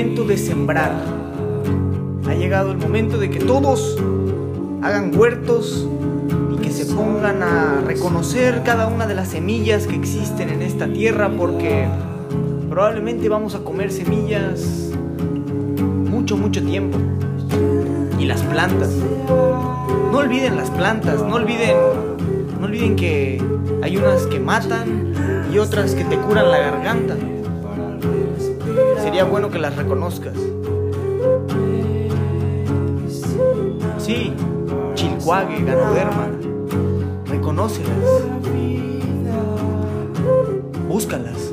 de sembrar. Ha llegado el momento de que todos hagan huertos y que se pongan a reconocer cada una de las semillas que existen en esta tierra porque probablemente vamos a comer semillas mucho, mucho tiempo. Y las plantas. No olviden las plantas, no olviden, no olviden que hay unas que matan y otras que te curan la garganta. Bueno que las reconozcas. Sí, Chilcuague, Ganoderma. Reconócelas. Búscalas.